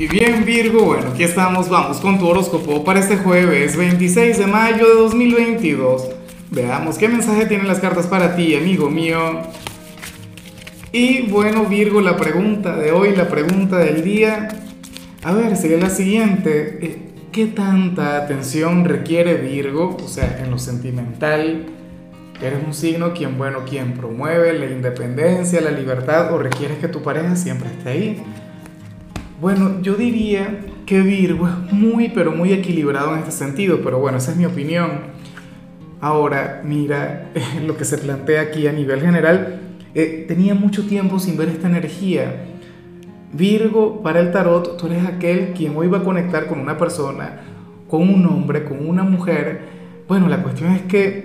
Y bien Virgo, bueno, aquí estamos, vamos con tu horóscopo para este jueves 26 de mayo de 2022. Veamos qué mensaje tienen las cartas para ti, amigo mío. Y bueno Virgo, la pregunta de hoy, la pregunta del día, a ver, sería la siguiente. Eh, ¿Qué tanta atención requiere Virgo? O sea, en lo sentimental, ¿eres un signo quien, bueno, quien promueve la independencia, la libertad o requieres que tu pareja siempre esté ahí? Bueno, yo diría que Virgo es muy, pero muy equilibrado en este sentido, pero bueno, esa es mi opinión. Ahora, mira, lo que se plantea aquí a nivel general, eh, tenía mucho tiempo sin ver esta energía. Virgo, para el tarot, tú eres aquel quien hoy va a conectar con una persona, con un hombre, con una mujer. Bueno, la cuestión es que,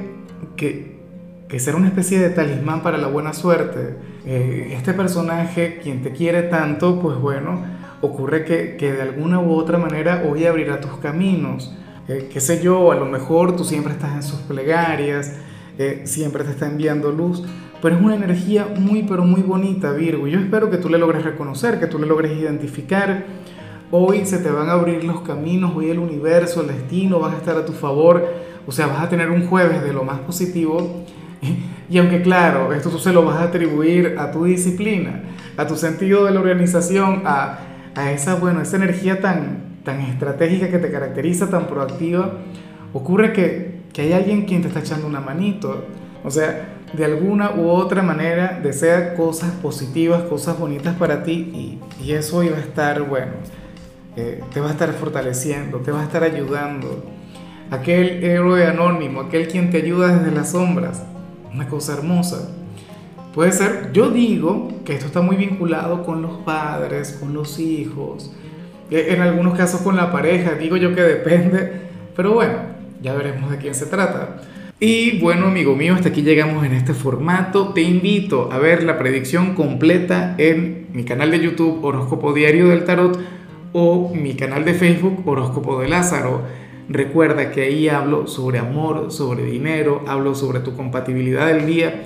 que, que una especie de talismán para la buena suerte. Eh, este personaje, quien te quiere tanto, pues bueno, ocurre que, que, de alguna u otra manera hoy abrirá tus caminos. Eh, qué sé yo, a lo mejor tú siempre estás en sus plegarias, eh, siempre te está enviando luz, pero es una energía muy, pero muy bonita, Virgo. Yo espero que tú le logres reconocer, que tú le logres identificar. Hoy se te van a abrir los caminos, hoy el universo, el destino van a estar a tu favor. O sea, vas a tener un jueves de lo más positivo. Y aunque claro, esto tú se lo vas a atribuir a tu disciplina, a tu sentido de la organización, a, a esa, bueno, esa energía tan, tan estratégica que te caracteriza, tan proactiva, ocurre que, que hay alguien quien te está echando una manito. O sea, de alguna u otra manera desea cosas positivas, cosas bonitas para ti y, y eso iba a estar, bueno, eh, te va a estar fortaleciendo, te va a estar ayudando. Aquel héroe anónimo, aquel quien te ayuda desde las sombras, una cosa hermosa. Puede ser, yo digo que esto está muy vinculado con los padres, con los hijos, eh, en algunos casos con la pareja, digo yo que depende, pero bueno, ya veremos de quién se trata. Y bueno, amigo mío, hasta aquí llegamos en este formato. Te invito a ver la predicción completa en mi canal de YouTube Horóscopo Diario del Tarot o mi canal de Facebook Horóscopo de Lázaro. Recuerda que ahí hablo sobre amor, sobre dinero, hablo sobre tu compatibilidad del día